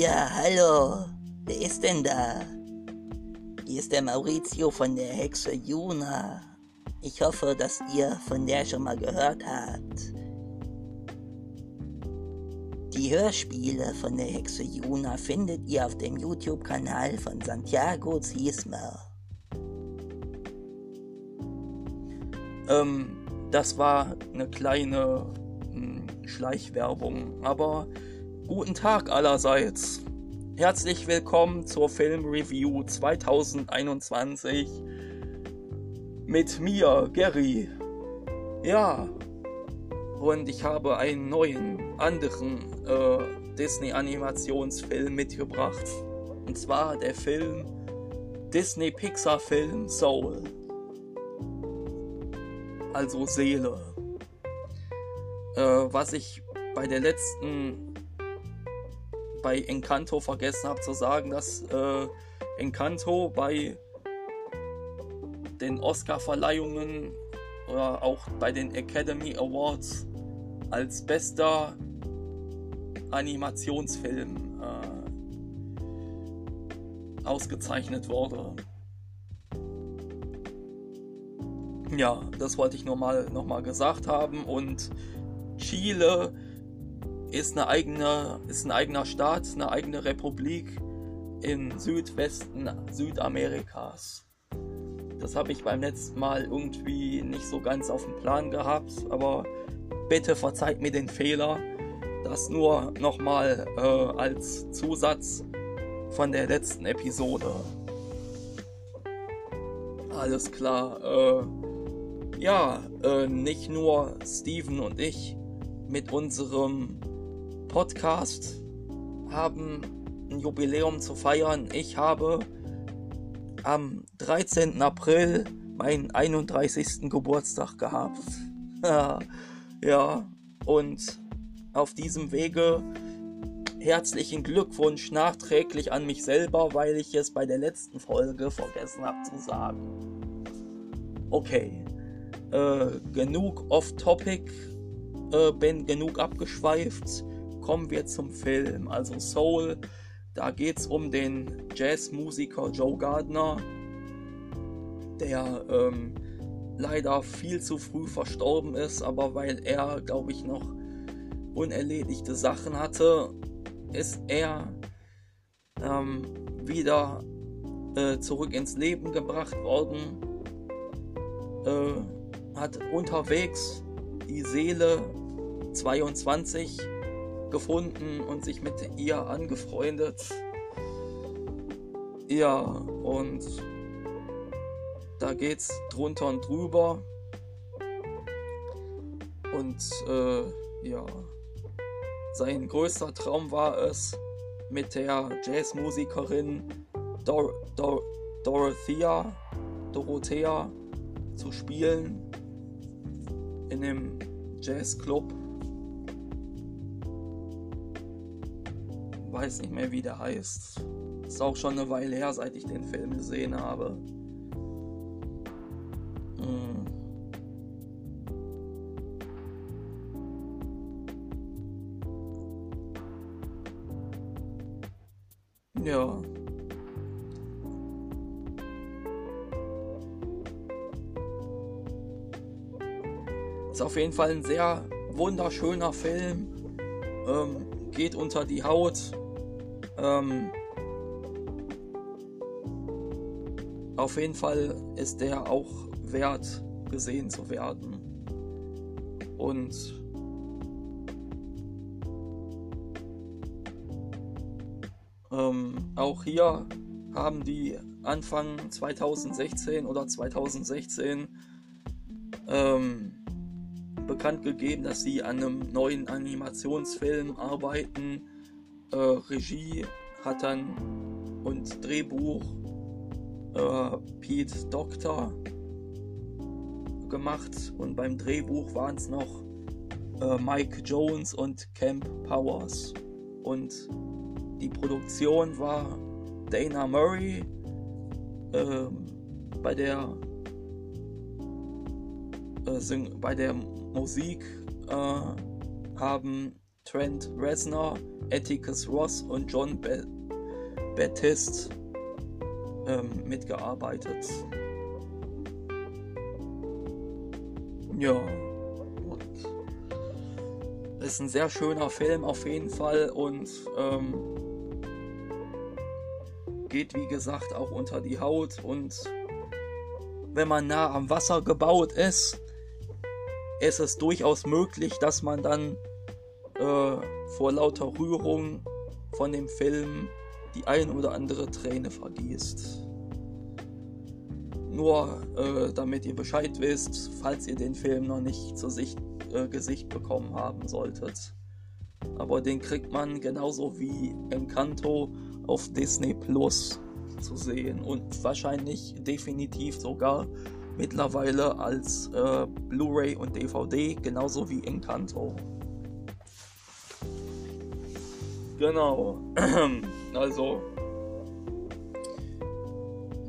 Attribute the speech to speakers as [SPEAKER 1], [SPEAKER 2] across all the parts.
[SPEAKER 1] Ja, hallo. Wer ist denn da? Hier ist der Maurizio von der Hexe Juna. Ich hoffe, dass ihr von der schon mal gehört habt. Die Hörspiele von der Hexe Juna findet ihr auf dem YouTube-Kanal von Santiago Ziesmer.
[SPEAKER 2] Ähm, das war eine kleine hm, Schleichwerbung, aber guten Tag allerseits. Herzlich willkommen zur Filmreview 2021 mit mir, Gary. Ja, und ich habe einen neuen, anderen äh, Disney-Animationsfilm mitgebracht. Und zwar der Film Disney-Pixar-Film Soul also Seele. Äh, was ich bei der letzten, bei Encanto vergessen habe zu sagen, dass äh, Encanto bei den Oscar-Verleihungen oder auch bei den Academy Awards als bester Animationsfilm äh, ausgezeichnet wurde. Ja, das wollte ich nur mal, noch mal gesagt haben. Und Chile ist, eine eigene, ist ein eigener Staat, eine eigene Republik im Südwesten Südamerikas. Das habe ich beim letzten Mal irgendwie nicht so ganz auf dem Plan gehabt, aber bitte verzeiht mir den Fehler. Das nur nochmal äh, als Zusatz von der letzten Episode. Alles klar. Äh, ja, äh, nicht nur Steven und ich mit unserem Podcast haben ein Jubiläum zu feiern. Ich habe am 13. April meinen 31. Geburtstag gehabt. ja, und auf diesem Wege herzlichen Glückwunsch nachträglich an mich selber, weil ich es bei der letzten Folge vergessen habe zu sagen. Okay, äh, genug off-topic, äh, bin genug abgeschweift. Kommen wir zum Film. Also Soul, da geht es um den Jazzmusiker Joe Gardner, der ähm, leider viel zu früh verstorben ist, aber weil er, glaube ich, noch unerledigte Sachen hatte, ist er ähm, wieder äh, zurück ins Leben gebracht worden. Äh, hat unterwegs die Seele 22 gefunden und sich mit ihr angefreundet. Ja, und da geht's drunter und drüber. Und äh, ja, sein größter Traum war es, mit der Jazzmusikerin Dor Dor Dorothea, Dorothea zu spielen in dem Jazzclub. Weiß nicht mehr, wie der heißt. Ist auch schon eine Weile her, seit ich den Film gesehen habe. Hm. Ja. Ist auf jeden Fall ein sehr wunderschöner Film. Ähm, geht unter die Haut. Ähm, auf jeden Fall ist der auch wert gesehen zu werden. Und ähm, auch hier haben die Anfang 2016 oder 2016 ähm, bekannt gegeben, dass sie an einem neuen Animationsfilm arbeiten. Äh, Regie hat dann und Drehbuch äh, Pete Doctor gemacht und beim Drehbuch waren es noch äh, Mike Jones und Camp Powers. Und die Produktion war Dana Murray ähm, bei der äh, bei der Musik äh, haben Trent Reznor Atticus Ross und John Be Baptiste ähm, mitgearbeitet. Ja, und ist ein sehr schöner Film auf jeden Fall und ähm, geht wie gesagt auch unter die Haut und wenn man nah am Wasser gebaut ist, ist es durchaus möglich, dass man dann äh, vor lauter Rührung von dem Film die ein oder andere Träne vergießt. Nur äh, damit ihr Bescheid wisst, falls ihr den Film noch nicht zu Sicht, äh, Gesicht bekommen haben solltet. Aber den kriegt man genauso wie Encanto auf Disney Plus zu sehen und wahrscheinlich definitiv sogar mittlerweile als äh, Blu-ray und DVD, genauso wie Encanto. Genau. Also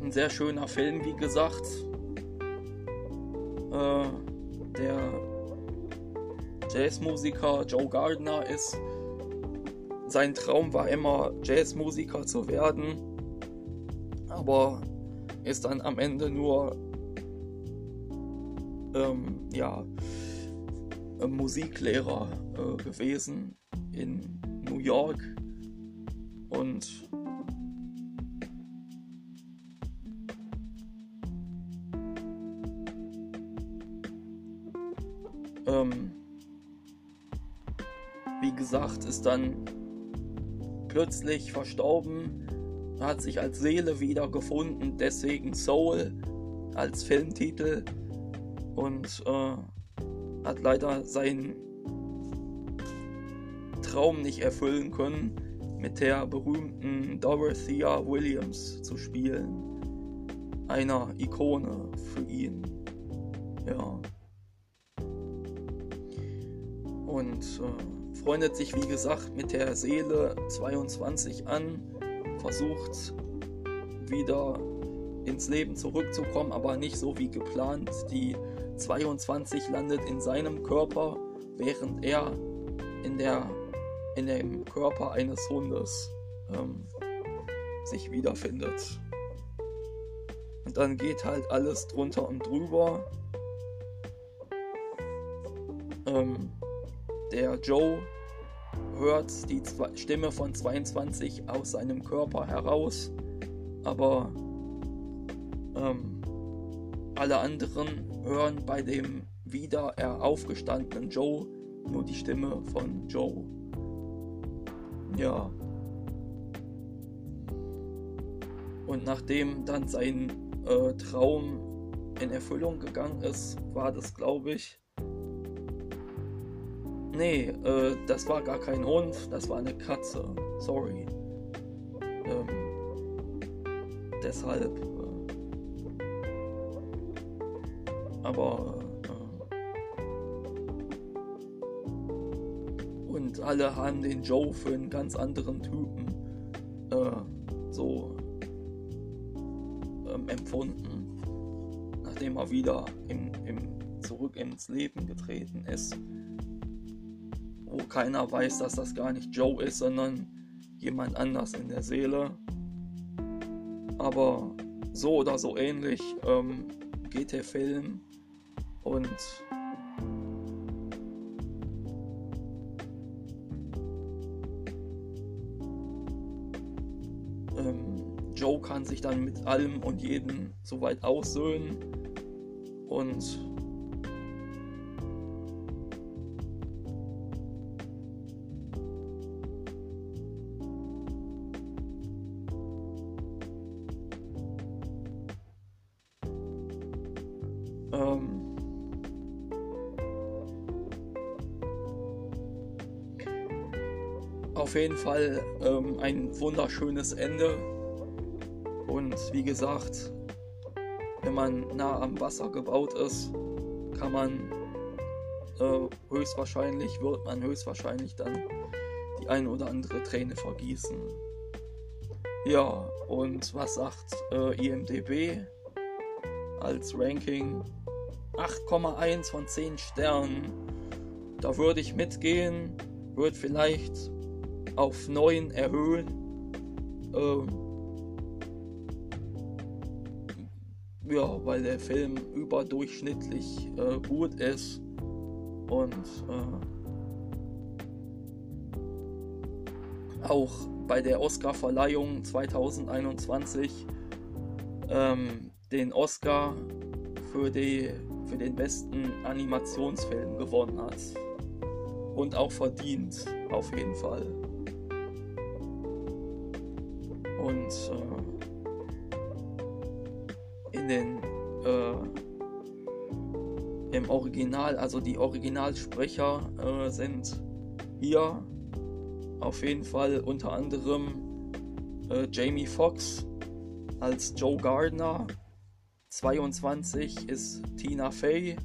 [SPEAKER 2] ein sehr schöner Film, wie gesagt. Äh, der Jazzmusiker Joe Gardner ist. Sein Traum war immer, Jazzmusiker zu werden. Aber ist dann am Ende nur ähm, ja, Musiklehrer äh, gewesen in New York. Und ähm, wie gesagt, ist dann plötzlich verstorben, hat sich als Seele wieder gefunden, deswegen Soul als Filmtitel. Und äh, hat leider seinen Traum nicht erfüllen können mit der berühmten Dorothea Williams zu spielen. Einer Ikone für ihn. Ja. Und äh, freundet sich, wie gesagt, mit der Seele 22 an, versucht wieder ins Leben zurückzukommen, aber nicht so wie geplant. Die 22 landet in seinem Körper, während er in der in dem Körper eines Hundes ähm, sich wiederfindet. Und dann geht halt alles drunter und drüber. Ähm, der Joe hört die Stimme von 22 aus seinem Körper heraus, aber ähm, alle anderen hören bei dem wieder aufgestandenen Joe nur die Stimme von Joe. Ja. Und nachdem dann sein äh, Traum in Erfüllung gegangen ist, war das, glaube ich. Nee, äh, das war gar kein Hund, das war eine Katze. Sorry. Ähm, deshalb. Äh, aber alle haben den Joe für einen ganz anderen Typen äh, so ähm, empfunden, nachdem er wieder im, im, zurück ins Leben getreten ist, wo keiner weiß, dass das gar nicht Joe ist, sondern jemand anders in der Seele. Aber so oder so ähnlich ähm, geht der Film und kann sich dann mit allem und jedem soweit aussöhnen. Und ähm, auf jeden Fall ähm, ein wunderschönes Ende wie gesagt, wenn man nah am Wasser gebaut ist, kann man äh, höchstwahrscheinlich, wird man höchstwahrscheinlich dann die eine oder andere Träne vergießen. Ja, und was sagt äh, IMDB als Ranking? 8,1 von 10 Sternen. Da würde ich mitgehen, würde vielleicht auf 9 erhöhen. Ähm, ja, weil der Film überdurchschnittlich äh, gut ist und äh, auch bei der Oscar-Verleihung 2021 ähm, den Oscar für, die, für den besten Animationsfilm gewonnen hat. Und auch verdient, auf jeden Fall. Und äh, Original, also die Originalsprecher äh, sind hier auf jeden Fall unter anderem äh, Jamie Foxx als Joe Gardner. 22 ist Tina Fey.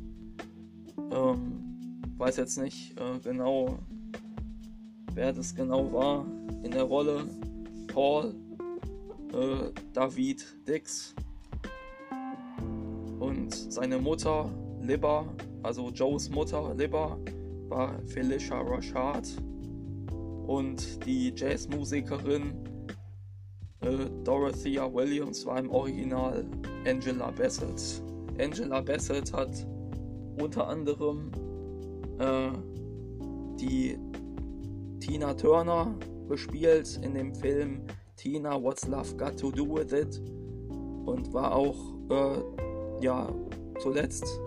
[SPEAKER 2] Ähm, weiß jetzt nicht äh, genau, wer das genau war in der Rolle. Paul, äh, David Dix und seine Mutter Libba, also Joes Mutter Libba, war Felicia Rashad und die Jazzmusikerin äh, Dorothea Williams war im Original Angela Bassett. Angela Bassett hat unter anderem äh, die Tina Turner gespielt in dem Film Tina What's Love Got to Do with It und war auch äh, ja zuletzt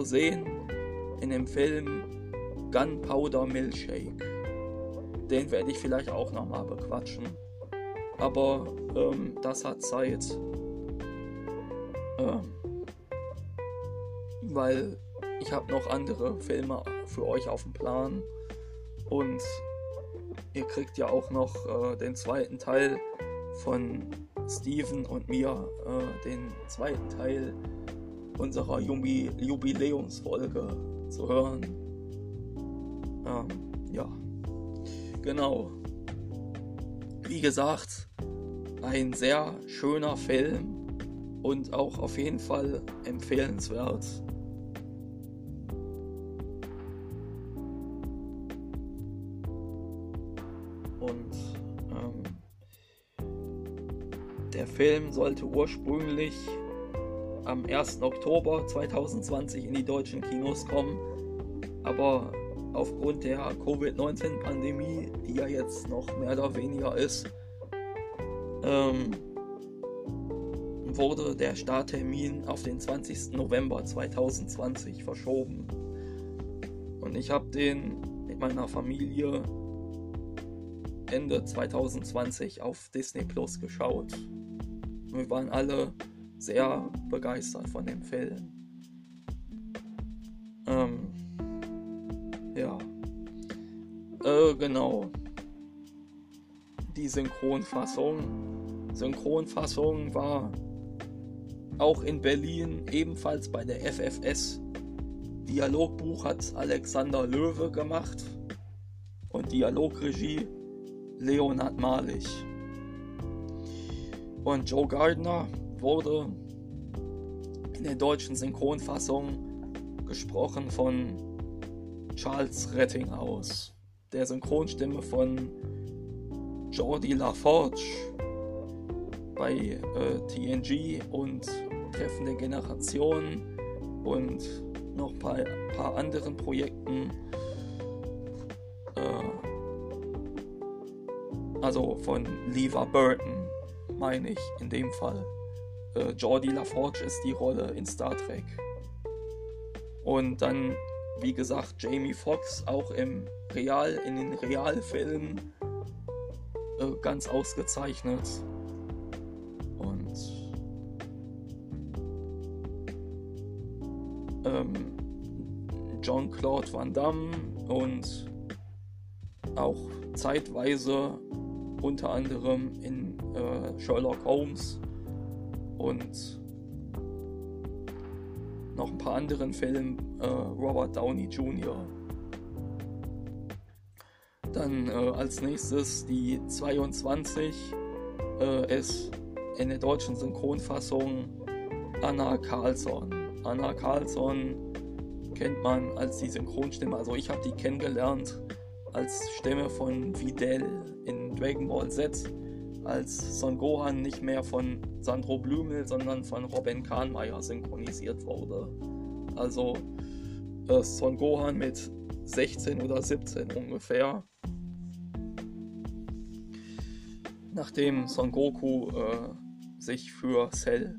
[SPEAKER 2] zu sehen in dem Film Gunpowder Milkshake den werde ich vielleicht auch nochmal bequatschen. Aber ähm, das hat Zeit. Ähm, weil ich habe noch andere Filme für euch auf dem Plan. Und ihr kriegt ja auch noch äh, den zweiten Teil von Steven und mir, äh, den zweiten Teil unserer Jubi Jubiläumsfolge zu hören. Ähm, ja. Genau. Wie gesagt, ein sehr schöner Film und auch auf jeden Fall empfehlenswert. Und ähm, der Film sollte ursprünglich am 1. Oktober 2020 in die deutschen Kinos kommen, aber aufgrund der Covid-19-Pandemie, die ja jetzt noch mehr oder weniger ist, ähm, wurde der Starttermin auf den 20. November 2020 verschoben. Und ich habe den mit meiner Familie Ende 2020 auf Disney Plus geschaut. Wir waren alle sehr begeistert von dem Film. Ähm, ja. Äh, genau. Die Synchronfassung. Synchronfassung war auch in Berlin ebenfalls bei der FFS. Dialogbuch hat Alexander Löwe gemacht und Dialogregie Leonhard Malich. Und Joe Gardner wurde in der deutschen Synchronfassung gesprochen von Charles Rettinghaus, der Synchronstimme von Jordi LaForge bei äh, TNG und Treffen der Generation und noch ein paar, paar anderen Projekten. Äh, also von Lever Burton, meine ich in dem Fall. Äh, Jordi LaForge ist die Rolle in Star Trek. Und dann wie gesagt, Jamie Foxx auch im Real, in den Realfilmen äh, ganz ausgezeichnet. Und ähm, John Claude Van Damme und auch zeitweise unter anderem in äh, Sherlock Holmes und noch ein paar anderen Filmen äh, Robert Downey Jr. Dann äh, als nächstes die 22 äh, ist in der deutschen Synchronfassung Anna Carlson. Anna Carlson kennt man als die Synchronstimme, also ich habe die kennengelernt als Stimme von Videl in Dragon Ball Z, als Son Gohan nicht mehr von Sandro Blümel, sondern von Robin Kahnmeier synchronisiert wurde. Also äh, Son Gohan mit 16 oder 17 ungefähr. Nachdem Son Goku äh, sich für Cell,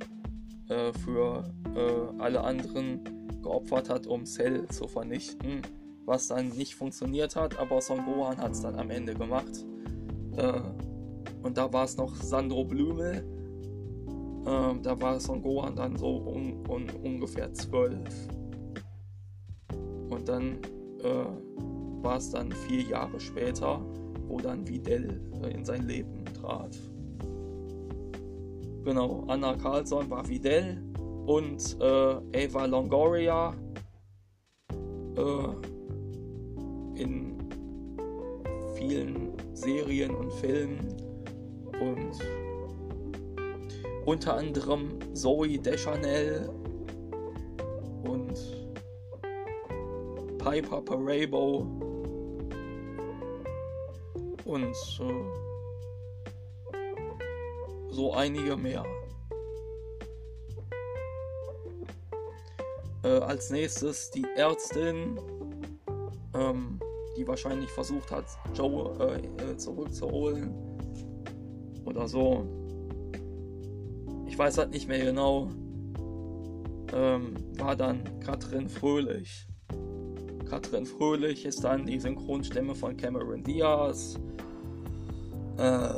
[SPEAKER 2] äh, für äh, alle anderen geopfert hat, um Cell zu vernichten, was dann nicht funktioniert hat, aber Son Gohan hat es dann am Ende gemacht. Äh, und da war es noch Sandro Blümel. Äh, da war Son Gohan dann so un, un, ungefähr zwölf. Und dann äh, war es dann vier Jahre später, wo dann Videl äh, in sein Leben trat. Genau, Anna Carlson war Videl und äh, Ava Longoria äh, in vielen Serien und Filmen und unter anderem Zoe Deschanel und Piper Parabo und äh, so einige mehr. Äh, als nächstes die Ärztin, ähm, die wahrscheinlich versucht hat, Joe äh, äh zurückzuholen. Oder so. Ich weiß halt nicht mehr genau. Ähm, war dann Katrin Fröhlich. Katrin Fröhlich ist dann die Synchronstimme von Cameron Diaz. Äh,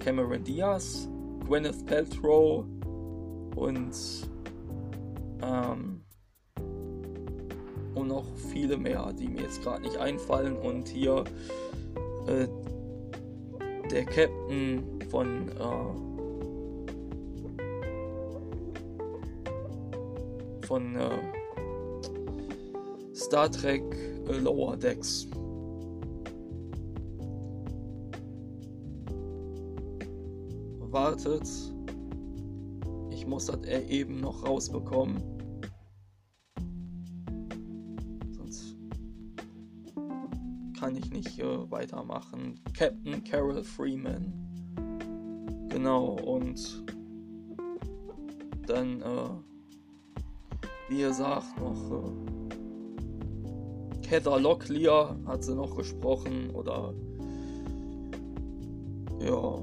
[SPEAKER 2] Cameron Diaz, Gwyneth Paltrow und ähm, und noch viele mehr, die mir jetzt gerade nicht einfallen. Und hier äh, der Captain von äh, von äh, Star Trek äh, Lower Decks. Wartet. Ich muss das eben noch rausbekommen. Kann ich nicht äh, weitermachen. Captain Carol Freeman. Genau, und dann, äh, wie gesagt, noch äh, Heather Locklear hat sie noch gesprochen oder ja.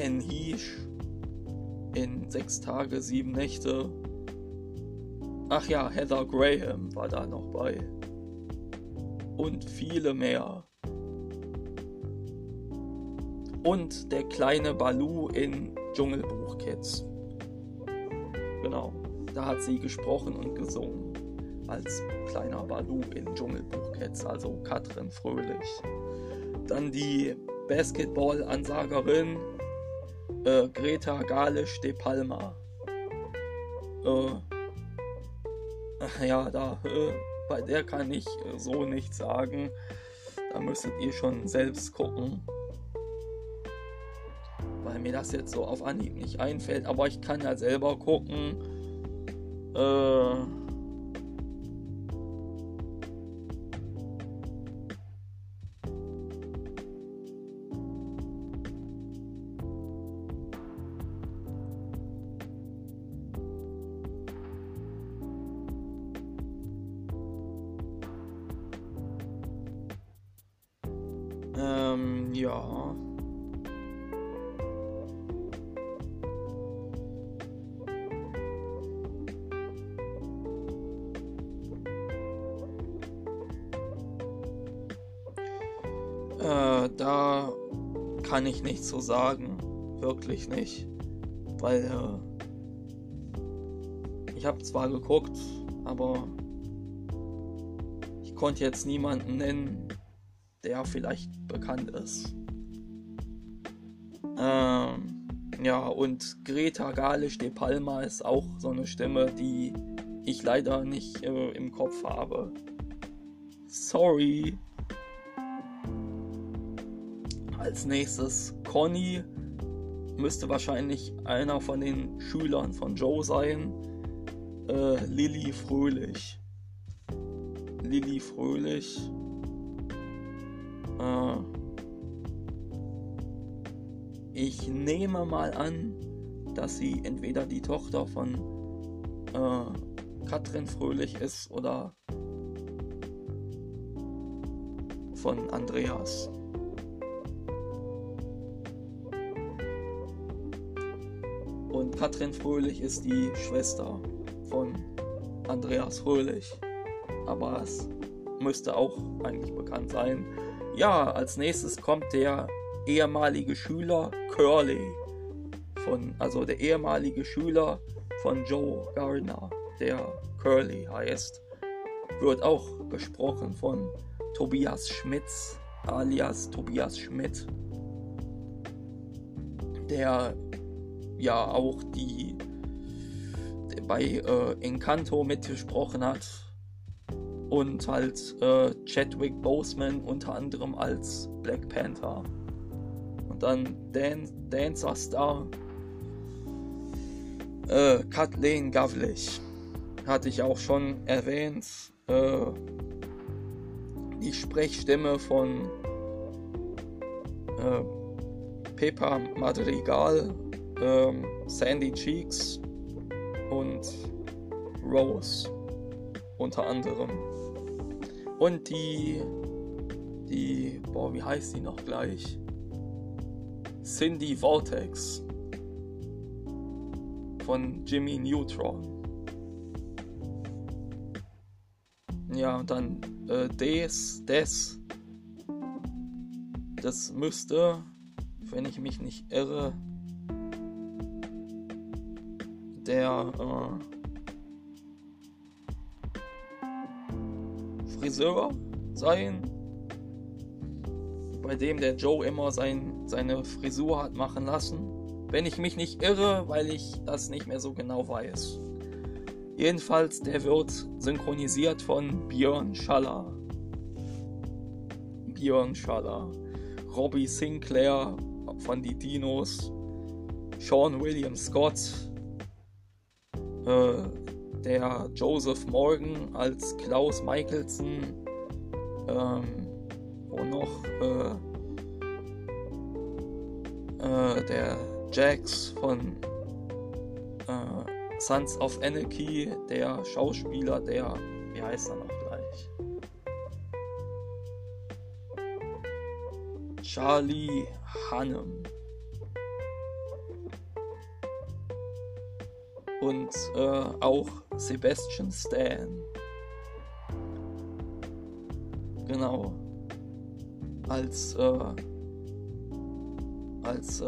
[SPEAKER 2] Anne Heesh in sechs Tage, sieben Nächte. Ach ja, Heather Graham war da noch bei. Und viele mehr. Und der kleine Balu in Dschungelbuch Kids. Genau, da hat sie gesprochen und gesungen. Als kleiner Balu in Dschungelbuch Kids, also Katrin Fröhlich. Dann die Basketball-Ansagerin äh, Greta Galisch de Palma. Äh, ja, da, äh, bei der kann ich äh, so nichts sagen. Da müsstet ihr schon selbst gucken mir das jetzt so auf Anhieb nicht einfällt, aber ich kann ja selber gucken. Äh, ja. Äh, da kann ich nichts so sagen. Wirklich nicht. Weil äh, ich habe zwar geguckt, aber ich konnte jetzt niemanden nennen, der vielleicht bekannt ist. Ähm, ja, und Greta Galisch de Palma ist auch so eine Stimme, die ich leider nicht äh, im Kopf habe. Sorry. Als nächstes Conny müsste wahrscheinlich einer von den Schülern von Joe sein. Äh, Lilly Fröhlich. Lilly Fröhlich. Ich nehme mal an, dass sie entweder die Tochter von äh, Katrin Fröhlich ist oder von Andreas. Und Katrin Fröhlich ist die Schwester von Andreas Fröhlich. Aber es müsste auch eigentlich bekannt sein. Ja, als nächstes kommt der ehemalige Schüler Curly. Von, also der ehemalige Schüler von Joe Gardner, der Curly heißt, wird auch gesprochen von Tobias Schmitz, alias Tobias Schmidt, der ja auch die bei äh, Encanto mitgesprochen hat und halt äh, Chadwick Boseman unter anderem als Black Panther dann Dan Dancer Star äh, Kathleen Gavlich hatte ich auch schon erwähnt äh, die Sprechstimme von äh, Peppa Madrigal, äh, Sandy Cheeks und Rose unter anderem. Und die, die, boah, wie heißt die noch gleich? Cindy Vortex von Jimmy Neutron. Ja, und dann äh, des, des. Das müsste, wenn ich mich nicht irre, der äh, Friseur sein, bei dem der Joe immer sein, seine Frisur hat machen lassen. Wenn ich mich nicht irre, weil ich das nicht mehr so genau weiß. Jedenfalls, der wird synchronisiert von Björn Schaller. Björn Schaller. Robbie Sinclair von die Dinos. Sean William Scott. Äh, der Joseph Morgan als Klaus Michelson. Ähm, und noch äh, äh, der Jax von äh, Sons of Anarchy, der Schauspieler, der, wie heißt er noch gleich? Charlie Hannem. Und äh, auch Sebastian Stan. Genau. Als, äh, als, äh,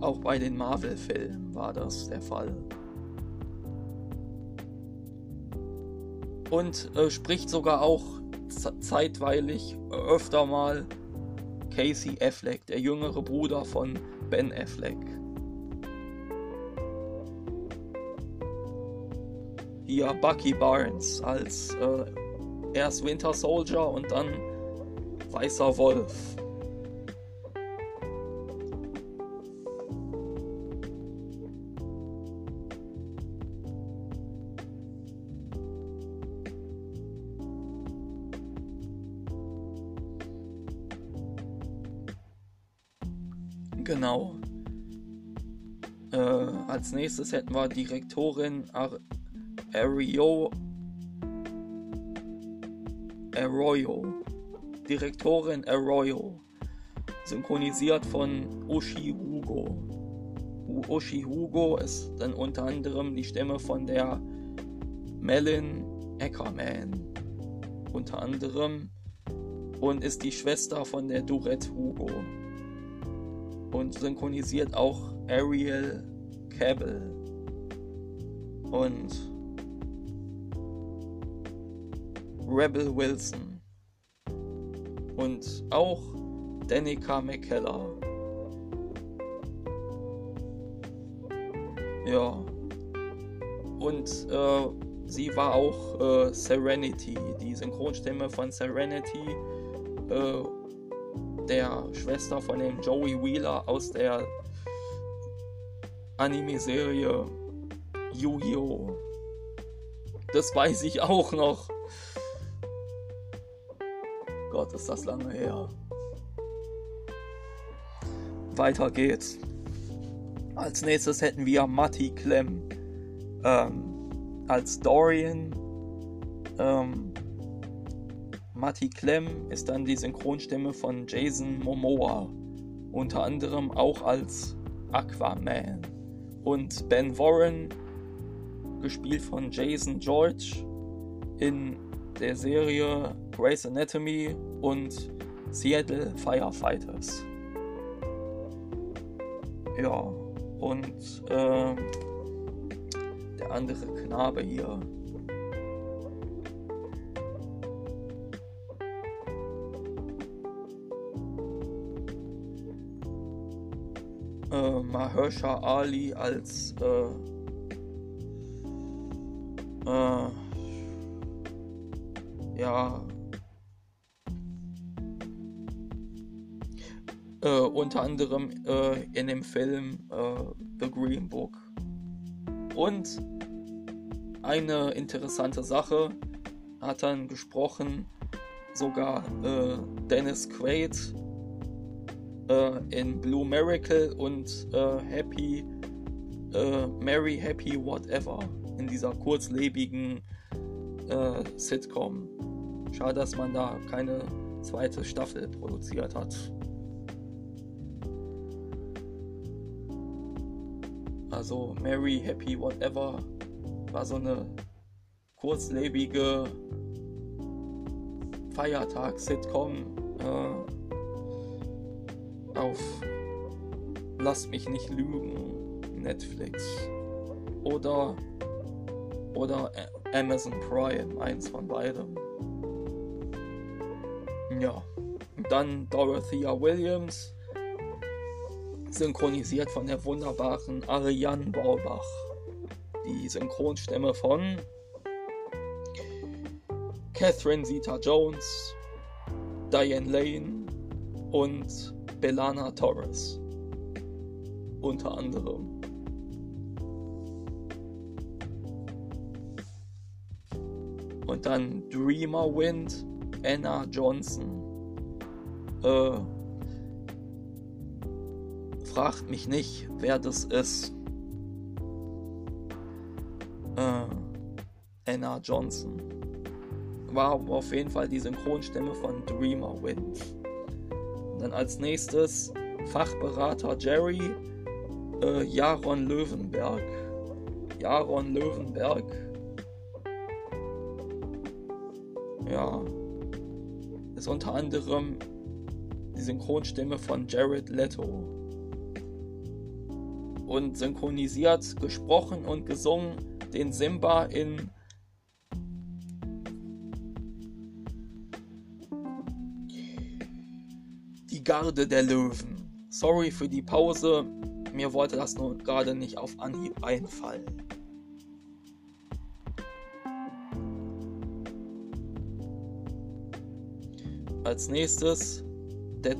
[SPEAKER 2] Auch bei den Marvel-Filmen war das der Fall. Und äh, spricht sogar auch zeitweilig öfter mal Casey Affleck, der jüngere Bruder von Ben Affleck. Hier Bucky Barnes als äh, erst Winter Soldier und dann Weißer Wolf. Genau. Äh, als nächstes hätten wir Direktorin Ar Ario Arroyo. Direktorin Arroyo. Synchronisiert von Ushi Hugo. Ushi Hugo ist dann unter anderem die Stimme von der Melin Ackerman. Unter anderem. Und ist die Schwester von der Durette Hugo und synchronisiert auch Ariel Cabell und Rebel Wilson und auch Danica McKellar. Ja. Und äh, sie war auch äh, Serenity, die Synchronstimme von Serenity äh, der Schwester von dem Joey Wheeler aus der Anime-Serie Yu-Gi-Oh! Das weiß ich auch noch. Gott, ist das lange her. Weiter geht's. Als nächstes hätten wir Matti Clem ähm, als Dorian. Ähm, Matti Clem ist dann die Synchronstimme von Jason Momoa, unter anderem auch als Aquaman. Und Ben Warren, gespielt von Jason George, in der Serie Grey's Anatomy und Seattle Firefighters. Ja, und äh, der andere Knabe hier. Äh, Mahersha Ali als äh, unter anderem äh, in dem Film äh, The Green Book. Und eine interessante Sache hat dann gesprochen sogar äh, Dennis Quaid äh, in Blue Miracle und äh, Happy Mary Happy Whatever in dieser kurzlebigen Sitcom. Schade, dass man da keine zweite Staffel produziert hat. Also Mary, Happy, Whatever. War so eine kurzlebige Feiertags-Sitcom äh, auf Lass mich nicht lügen, Netflix. Oder oder Amazon Prime, eins von beidem. Ja, und dann Dorothea Williams synchronisiert von der wunderbaren Ariane Baubach. Die Synchronstimme von Catherine Zeta-Jones, Diane Lane und Belana Torres. Unter anderem. Und dann Dreamer Wind, Anna Johnson. Äh, fragt mich nicht, wer das ist. Äh, Anna Johnson. War auf jeden Fall die Synchronstimme von Dreamer Wind. Dann als nächstes Fachberater Jerry, äh, Jaron Löwenberg. Jaron Löwenberg. Ja. Ist unter anderem die Synchronstimme von Jared Leto und synchronisiert, gesprochen und gesungen den Simba in Die Garde der Löwen. Sorry für die Pause, mir wollte das nur gerade nicht auf Anhieb einfallen. Als nächstes der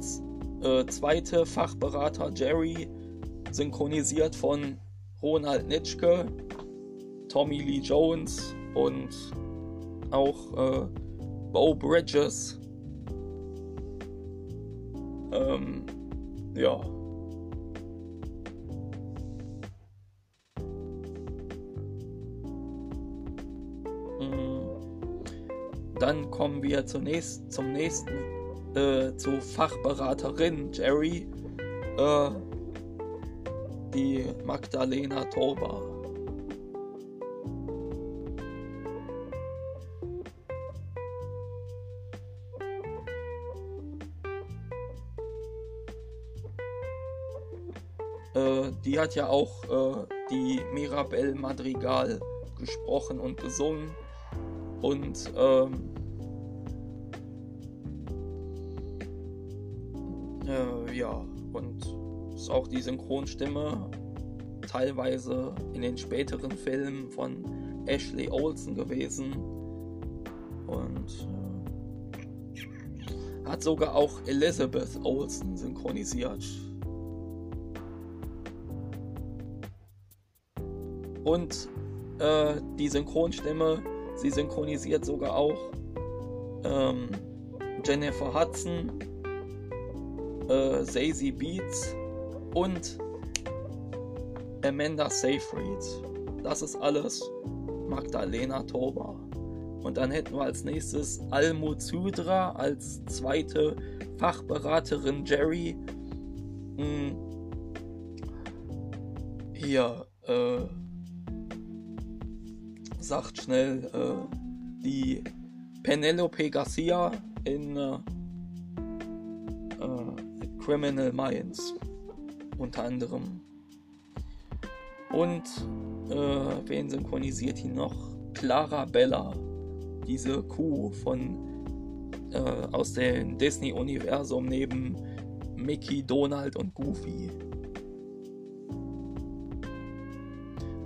[SPEAKER 2] äh, zweite Fachberater Jerry synchronisiert von Ronald Nitschke, Tommy Lee Jones und auch äh, Bo Bridges. Ähm, ja. Mm. Dann kommen wir zunächst zum nächsten, äh, zu Fachberaterin Jerry. Äh, die Magdalena Torba. Äh, die hat ja auch äh, die Mirabelle Madrigal gesprochen und gesungen. Und ähm, äh, ja, auch die Synchronstimme teilweise in den späteren Filmen von Ashley Olsen gewesen und äh, hat sogar auch Elizabeth Olsen synchronisiert. Und äh, die Synchronstimme, sie synchronisiert sogar auch ähm, Jennifer Hudson, äh, Zazie Beats und Amanda Seyfried. Das ist alles Magdalena Toba. Und dann hätten wir als nächstes Almut Sudra als zweite Fachberaterin Jerry. Hm. Hier, äh, sagt schnell, äh, die Penelope Garcia in äh, äh, Criminal Minds unter anderem. Und äh, wen synchronisiert ihn noch? Clara Bella, diese Kuh von äh, aus dem Disney-Universum neben Mickey, Donald und Goofy.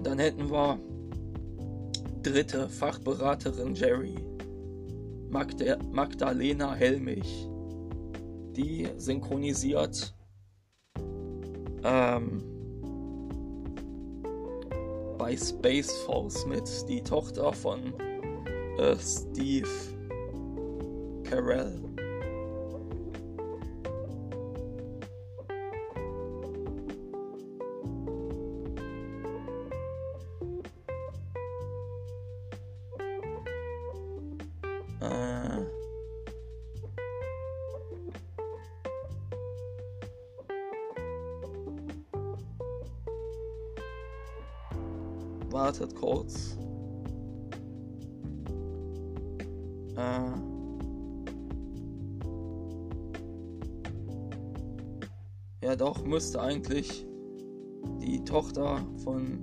[SPEAKER 2] Dann hätten wir dritte Fachberaterin Jerry, Magda Magdalena Helmich, die synchronisiert ähm, bei Space Force mit, die Tochter von äh, Steve Carell. Wartet kurz. Äh. Ja, doch, müsste eigentlich die Tochter von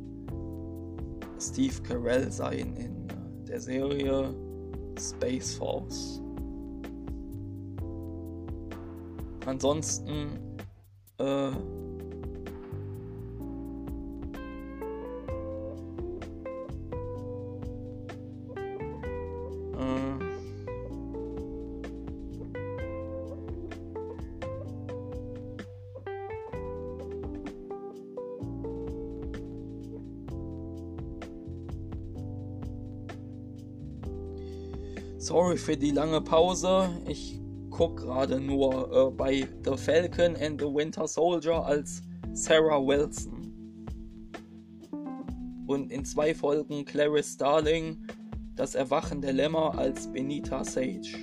[SPEAKER 2] Steve Carell sein in der Serie Space Force. Ansonsten Für die lange Pause. Ich gucke gerade nur äh, bei The Falcon and the Winter Soldier als Sarah Wilson. Und in zwei Folgen Clarice Starling, Das Erwachen der Lämmer als Benita Sage.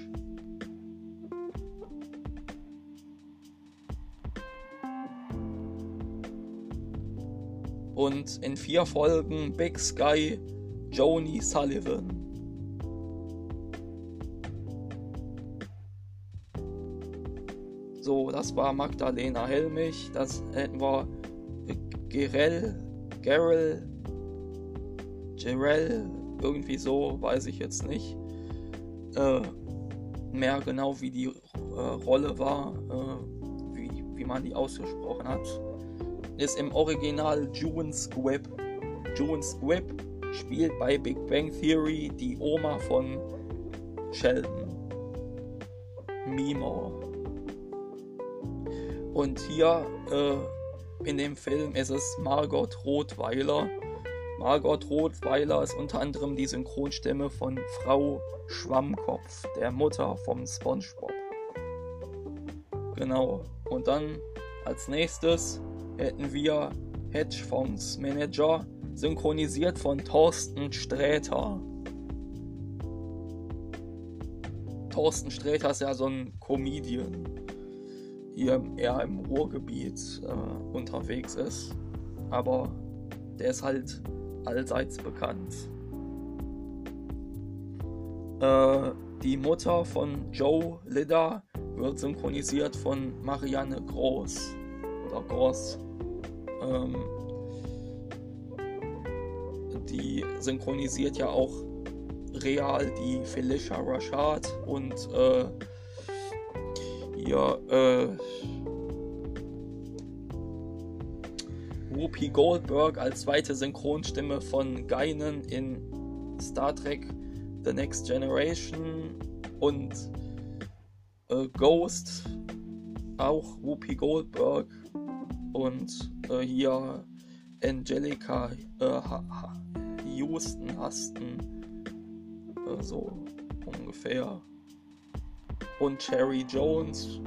[SPEAKER 2] Und in vier Folgen Big Sky Joni Sullivan. Das war Magdalena Helmich. Das hätten wir Gerell, Gerell, Gerell, irgendwie so, weiß ich jetzt nicht. Äh, mehr genau, wie die äh, Rolle war, äh, wie, wie man die ausgesprochen hat. Ist im Original June Squibb. June Squibb spielt bei Big Bang Theory die Oma von Sheldon. Mimo. Und hier äh, in dem Film ist es Margot Rothweiler. Margot Rothweiler ist unter anderem die Synchronstimme von Frau Schwammkopf, der Mutter vom SpongeBob. Genau. Und dann als nächstes hätten wir Hedgefondsmanager, synchronisiert von Thorsten Sträter. Thorsten Sträter ist ja so ein Comedian hier eher im Ruhrgebiet äh, unterwegs ist. Aber der ist halt allseits bekannt. Äh, die Mutter von Joe Lidda wird synchronisiert von Marianne Groß oder Groß. Ähm, die synchronisiert ja auch real die Felicia Rashad und äh, hier äh, Whoopi Goldberg als zweite Synchronstimme von Guinan in Star Trek The Next Generation und äh, Ghost, auch Whoopi Goldberg und äh, hier Angelica äh, Houston Hasten, äh, so ungefähr. Und Cherry Jones,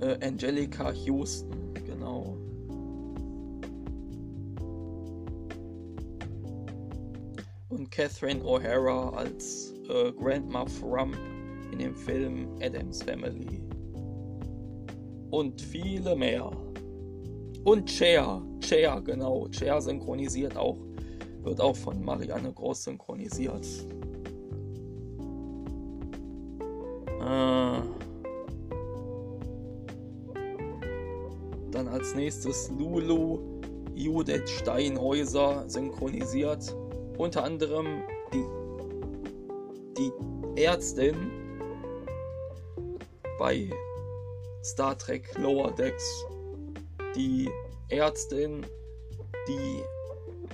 [SPEAKER 2] äh, Angelica Houston, genau. Und Catherine O'Hara als äh, Grandma Frump in dem Film Adams Family. Und viele mehr. Und Cher, Cher, genau. Cher synchronisiert auch, wird auch von Marianne Groß synchronisiert. Äh, dann als nächstes Lulu Judith Steinhäuser synchronisiert. Unter anderem die, die Ärztin bei Star Trek Lower Decks. Die Ärztin, die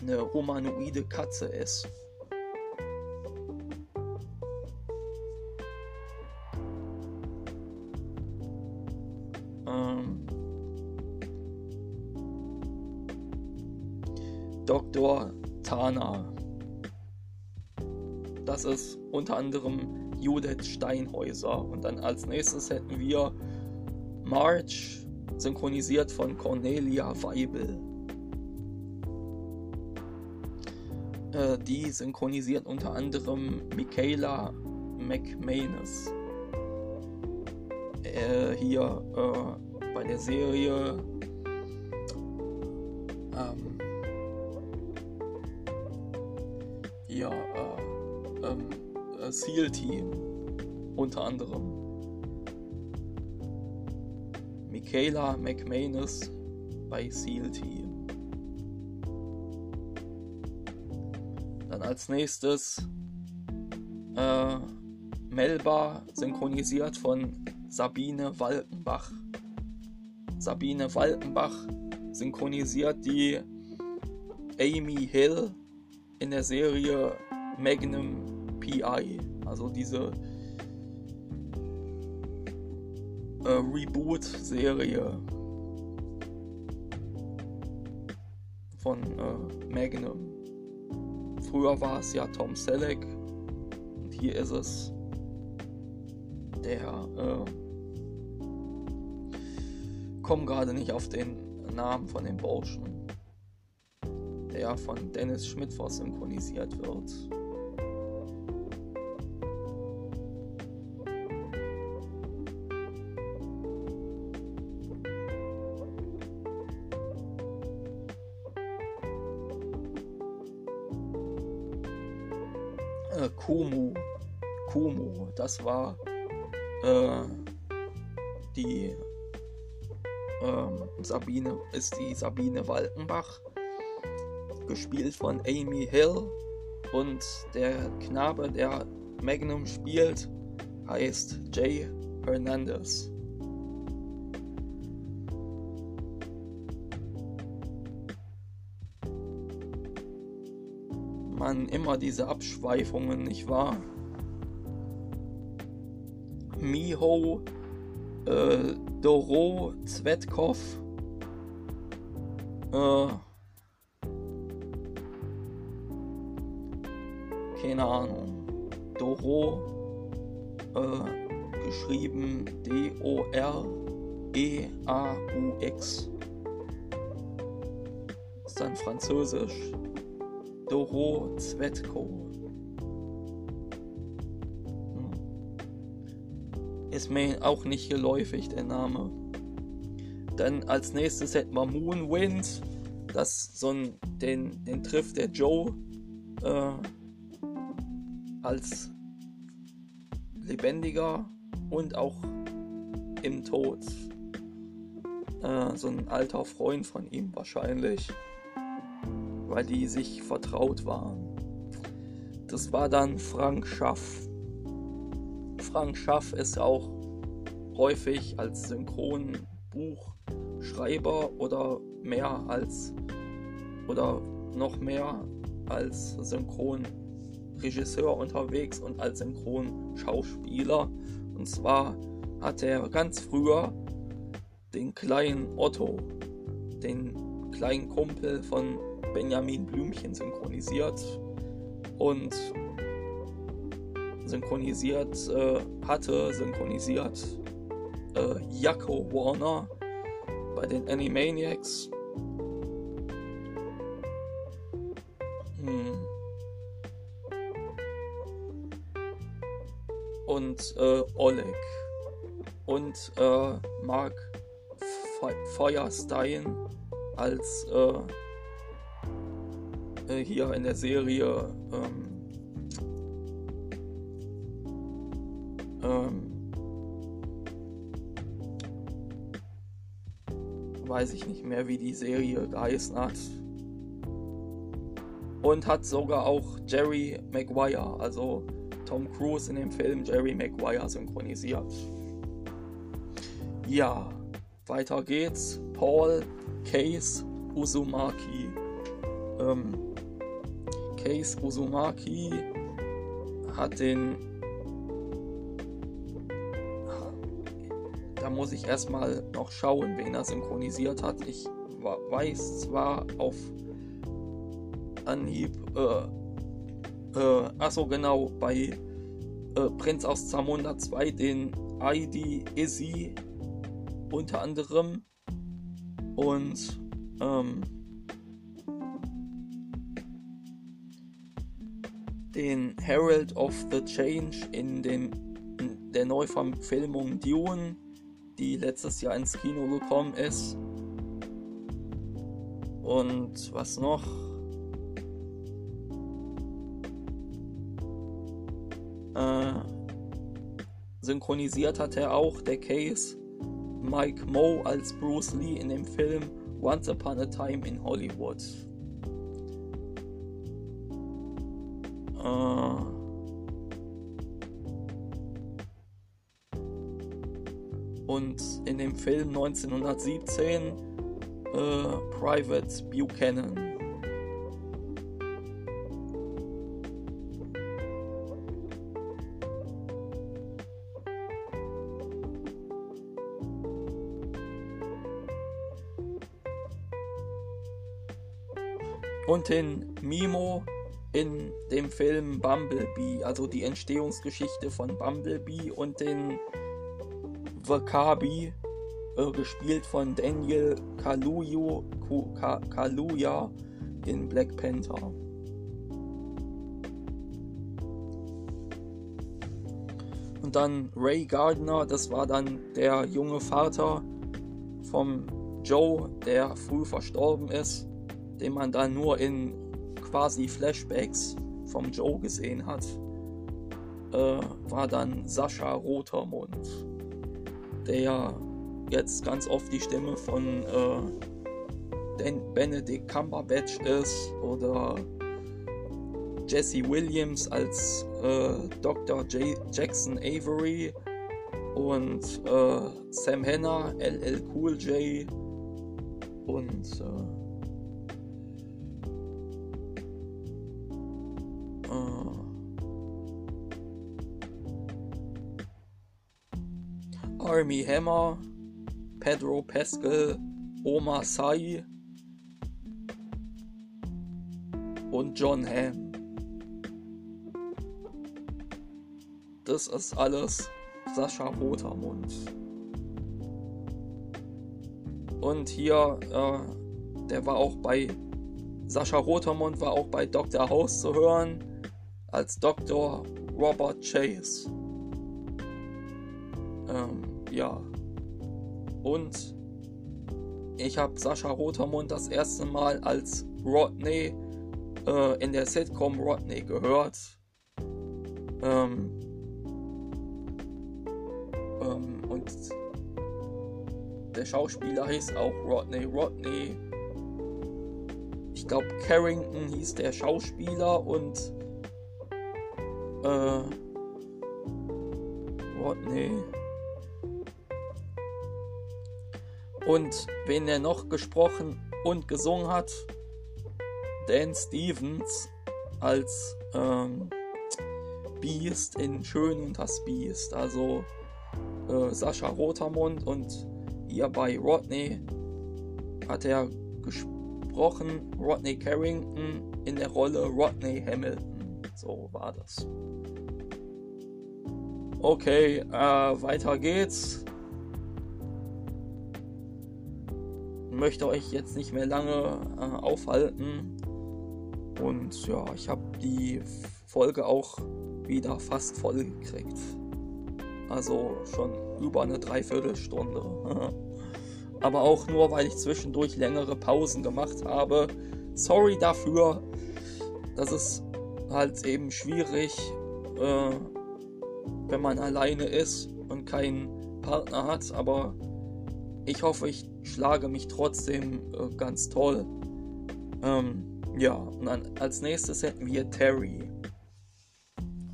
[SPEAKER 2] eine humanoide Katze ist. Ist unter anderem Judith Steinhäuser. Und dann als nächstes hätten wir March, synchronisiert von Cornelia Weibel. Äh, die synchronisiert unter anderem Michaela McManus. Äh, hier äh, bei der Serie SEAL Team unter anderem. Michaela McManus bei SEAL Team. Dann als nächstes äh, Melba synchronisiert von Sabine Walkenbach. Sabine Walkenbach synchronisiert die Amy Hill in der Serie Magnum PI, also diese äh, Reboot-Serie von äh, Magnum. Früher war es ja Tom Selleck und hier ist es der äh, komme gerade nicht auf den Namen von dem Burschen, der von Dennis Schmidtfoss synchronisiert wird. Das war äh, die ähm, Sabine, ist die Sabine Walkenbach, gespielt von Amy Hill. Und der Knabe, der Magnum spielt, heißt Jay Hernandez. Man immer diese Abschweifungen, nicht wahr? Miho äh, Doro Zvetkov äh, keine Ahnung Doro äh, geschrieben D-O-R-E-A-U-X ist dann französisch. Doro Zvetko ist mir auch nicht geläufig, der Name. Dann als nächstes hätten wir Moonwind. Das so ein, den, den trifft der Joe äh, als lebendiger und auch im Tod. Äh, so ein alter Freund von ihm wahrscheinlich. Weil die sich vertraut waren. Das war dann Frank Schaff. Frank Schaff ist auch häufig als Synchronbuchschreiber oder mehr als oder noch mehr als Synchronregisseur unterwegs und als Synchronschauspieler. Und zwar hat er ganz früher den kleinen Otto, den kleinen Kumpel von Benjamin Blümchen synchronisiert und synchronisiert äh, hatte, synchronisiert äh, Yakko Warner bei den Animaniacs. Hm. Und äh, Oleg. Und äh, Mark Fe Feuerstein als äh, äh, hier in der Serie ähm, weiß ich nicht mehr, wie die Serie geheißen hat. Und hat sogar auch Jerry Maguire, also Tom Cruise in dem Film Jerry Maguire synchronisiert. Ja, weiter geht's. Paul Case Uzumaki. Ähm, Case Uzumaki hat den da muss ich erstmal noch schauen, wen er synchronisiert hat. Ich weiß zwar auf Anhieb, äh, äh, achso genau, bei äh, Prinz aus Zamunda 2 den ID Izzy unter anderem und ähm, den Herald of the Change in, den, in der Neuverfilmung Dune die letztes Jahr ins Kino gekommen ist. Und was noch? Äh, synchronisiert hat er auch der Case Mike Moe als Bruce Lee in dem Film Once Upon a Time in Hollywood. Und in dem Film 1917 äh, Private Buchanan. Und den Mimo in dem Film Bumblebee, also die Entstehungsgeschichte von Bumblebee und den Wakabi, äh, gespielt von Daniel Kaluuya, Kaluuya in Black Panther. Und dann Ray Gardner, das war dann der junge Vater vom Joe, der früh verstorben ist, den man dann nur in quasi Flashbacks vom Joe gesehen hat, äh, war dann Sascha Rotermund der ja jetzt ganz oft die Stimme von äh, Benedict Cumberbatch ist oder Jesse Williams als äh, Dr. J Jackson Avery und äh, Sam Hanna, LL Cool J und Army Hammer, Pedro Pascal, Oma Sai und John Hamm. Das ist alles Sascha Rotermund. Und hier, äh, der war auch bei Sascha Rotermund war auch bei Dr. House zu hören als Dr. Robert Chase. Ähm, ja. Und ich habe Sascha Rotermund das erste Mal als Rodney äh, in der Sitcom Rodney gehört. Ähm, ähm, und der Schauspieler hieß auch Rodney Rodney. Ich glaube, Carrington hieß der Schauspieler und äh, Rodney. Und wen er noch gesprochen und gesungen hat, Dan Stevens als ähm, Beast in Schön und das Beast. Also äh, Sascha Rotermund und hier bei Rodney hat er gesprochen, Rodney Carrington in der Rolle Rodney Hamilton. So war das. Okay, äh, weiter geht's. Möchte euch jetzt nicht mehr lange äh, aufhalten. Und ja, ich habe die Folge auch wieder fast voll gekriegt. Also schon über eine Dreiviertelstunde. Aber auch nur, weil ich zwischendurch längere Pausen gemacht habe. Sorry dafür. Das ist halt eben schwierig, äh, wenn man alleine ist und keinen Partner hat. Aber ich hoffe, ich schlage mich trotzdem äh, ganz toll. Ähm, ja, und dann als nächstes hätten wir Terry.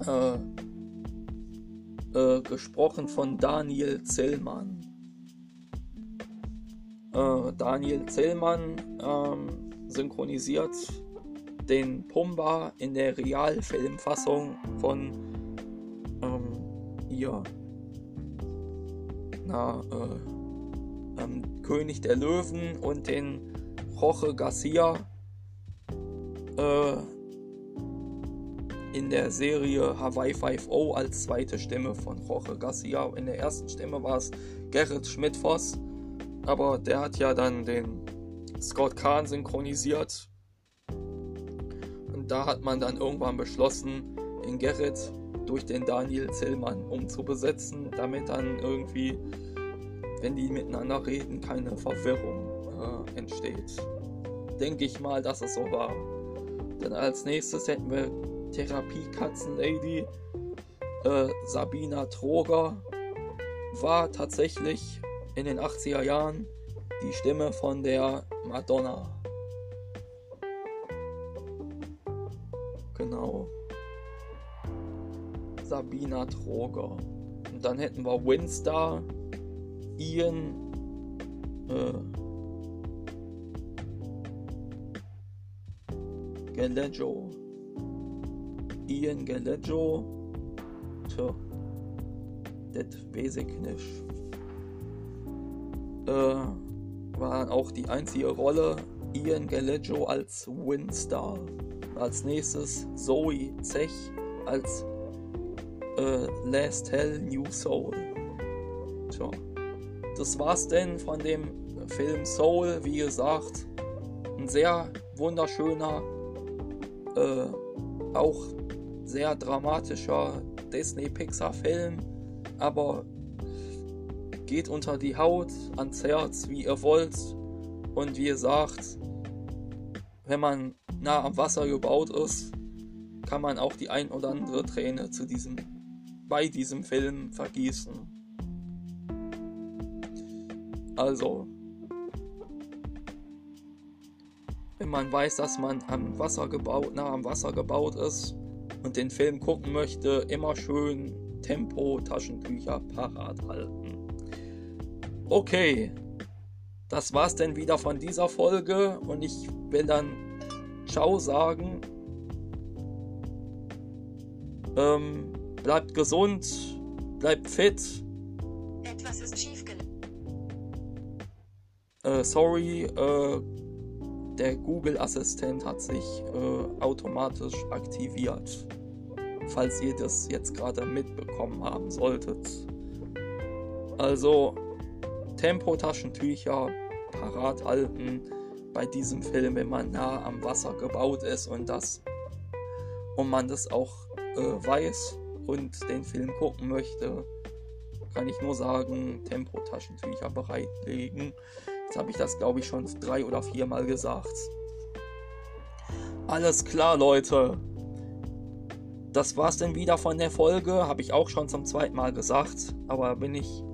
[SPEAKER 2] Äh, äh, gesprochen von Daniel Zillmann. Äh, Daniel Zillmann ähm, synchronisiert den Pumba in der Realfilmfassung von ähm, ihr na, äh, ähm, König der Löwen und den Roche Garcia äh, in der Serie Hawaii 5.0 als zweite Stimme von Jorge Garcia. In der ersten Stimme war es Gerrit Schmidt-Voss, aber der hat ja dann den Scott Kahn synchronisiert. Und da hat man dann irgendwann beschlossen, den Gerrit durch den Daniel Zillmann umzubesetzen, damit dann irgendwie, wenn die miteinander reden, keine Verwirrung äh, entsteht. Denke ich mal, dass es so war. Dann als nächstes hätten wir Therapie-Katzenlady äh, Sabina Troger war tatsächlich in den 80er Jahren die Stimme von der Madonna. Genau. Sabina Troger. Und dann hätten wir Winstar, Ian, äh, Galeggio. Ian Galeggio. Tja, das weiß ich nicht. Äh, war auch die einzige Rolle. Ian Galeggio als Winstar. Als nächstes Zoe Zech als äh, Last Hell New Soul. Das war's denn von dem Film Soul. Wie gesagt, ein sehr wunderschöner, äh, auch sehr dramatischer Disney-Pixar-Film, aber geht unter die Haut, ans Herz, wie ihr wollt. Und wie ihr sagt, wenn man nah am Wasser gebaut ist, kann man auch die ein oder andere Träne zu diesem, bei diesem Film vergießen. Also, wenn man weiß, dass man am Wasser gebaut, nah am Wasser gebaut ist, und den Film gucken möchte, immer schön Tempo Taschentücher parat halten. Okay, das war's denn wieder von dieser Folge und ich will dann Ciao sagen. Ähm, bleibt gesund, bleibt fit. Etwas ist schiefgelaufen. Äh, sorry, äh, der Google-Assistent hat sich äh, automatisch aktiviert. Falls ihr das jetzt gerade mitbekommen haben solltet. Also Tempotaschentücher parat halten bei diesem Film, wenn man nah am Wasser gebaut ist und das und man das auch äh, weiß und den Film gucken möchte, kann ich nur sagen, Tempotaschentücher bereitlegen. Jetzt habe ich das, glaube ich, schon drei oder viermal gesagt. Alles klar, Leute. Das war's denn wieder von der Folge. Habe ich auch schon zum zweiten Mal gesagt. Aber bin ich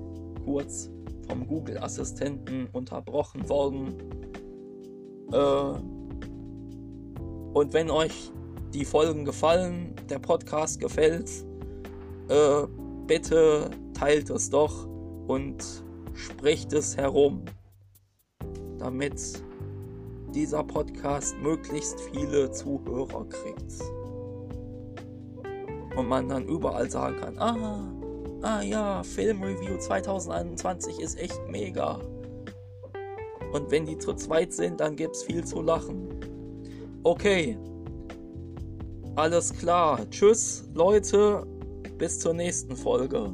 [SPEAKER 2] kurz vom Google-Assistenten unterbrochen worden. Äh, und wenn euch die Folgen gefallen, der Podcast gefällt, äh, bitte teilt es doch und spricht es herum damit dieser Podcast möglichst viele Zuhörer kriegt. Und man dann überall sagen kann, ah, ah ja, Filmreview 2021 ist echt mega. Und wenn die zu zweit sind, dann gibt's viel zu lachen. Okay. Alles klar. Tschüss, Leute. Bis zur nächsten Folge.